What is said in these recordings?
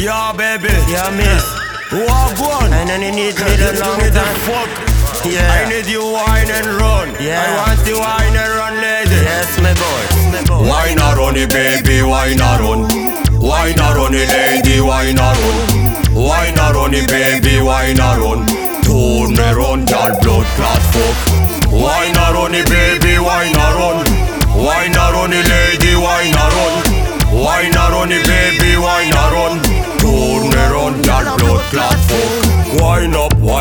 Yeah, baby. Yeah, miss. Walk one. I know you need me the long need the fuck. Yeah. I need you wine and run. Yeah. I want you wine and run, lady. Yes, my boy. My boy. Why not run it, baby? Why not run? Why not run it, lady? Why not run? Why not run it, baby? Why not run? Turn me run, girl, blood clot fuck. Why not run it, baby?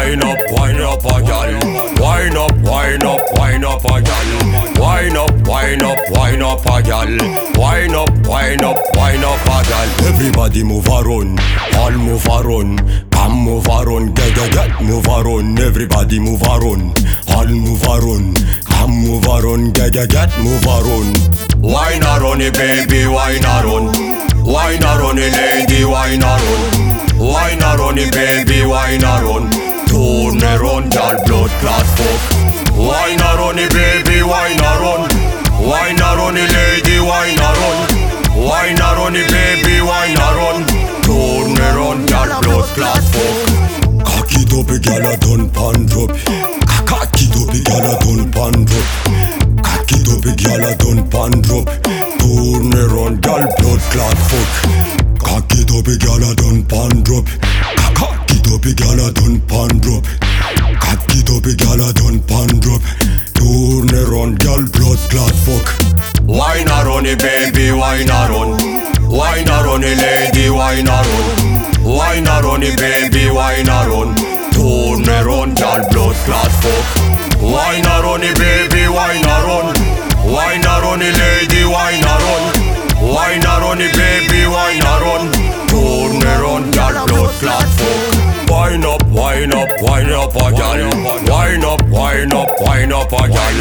Wine up, wine up a gal. Wine up, wine up, wine up a gal. Wine up, wine up, wine up a gal. Wine up, wine up, wine up a gal. Everybody move around, all move around. Come move around, get get get move around. Everybody move around, all move around. Come move around, get get get move around. Not run baby? Run? Why not run lady? Run? Why not run baby? Why not Why not run it, lady? Why not run? Why not run it, baby? Why not run? Turn me run, girl, blood clot fuck. Cocky dopey, girl, I done pan drop. Cocky dopey, girl, I done pan drop. Cocky dopey, girl, I done pan drop. Turn me run, girl, blood clot fuck. Cocky dopey, girl, I done pan drop. Cocky dopey, girl, I done pan drop. Cocky dopey, girl, I done pan drop. Turn me run, girl, blood clot fuck. Why not run it, baby? Why not run? Why not run it, lady? Why not run? Why not run it, baby? Why not run? Turn run, girl, blood clot fuck. Why not run it, baby? Why not run? Why not run it, lady? Why not run? Why not run it, baby? Why not run? Turn run, girl, blood clot fuck. Wine up, wine up, wine up gal. Wine up, wine up, wine up a gal.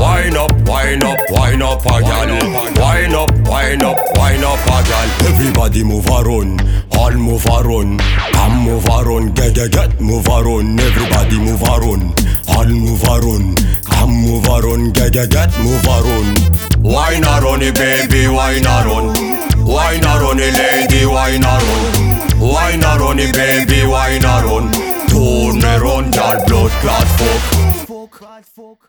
Wine up, wine up, wine up a gal. Wine up, wine up, wine up a gal. Everybody move around, all move around. Come move around, get get get move around. Everybody move around, all move around. Come move around, get get get move around. Not run baby? Not run? Why not lady? Not run? Why not baby? Not run? Turn run, girl, blood clot fuck.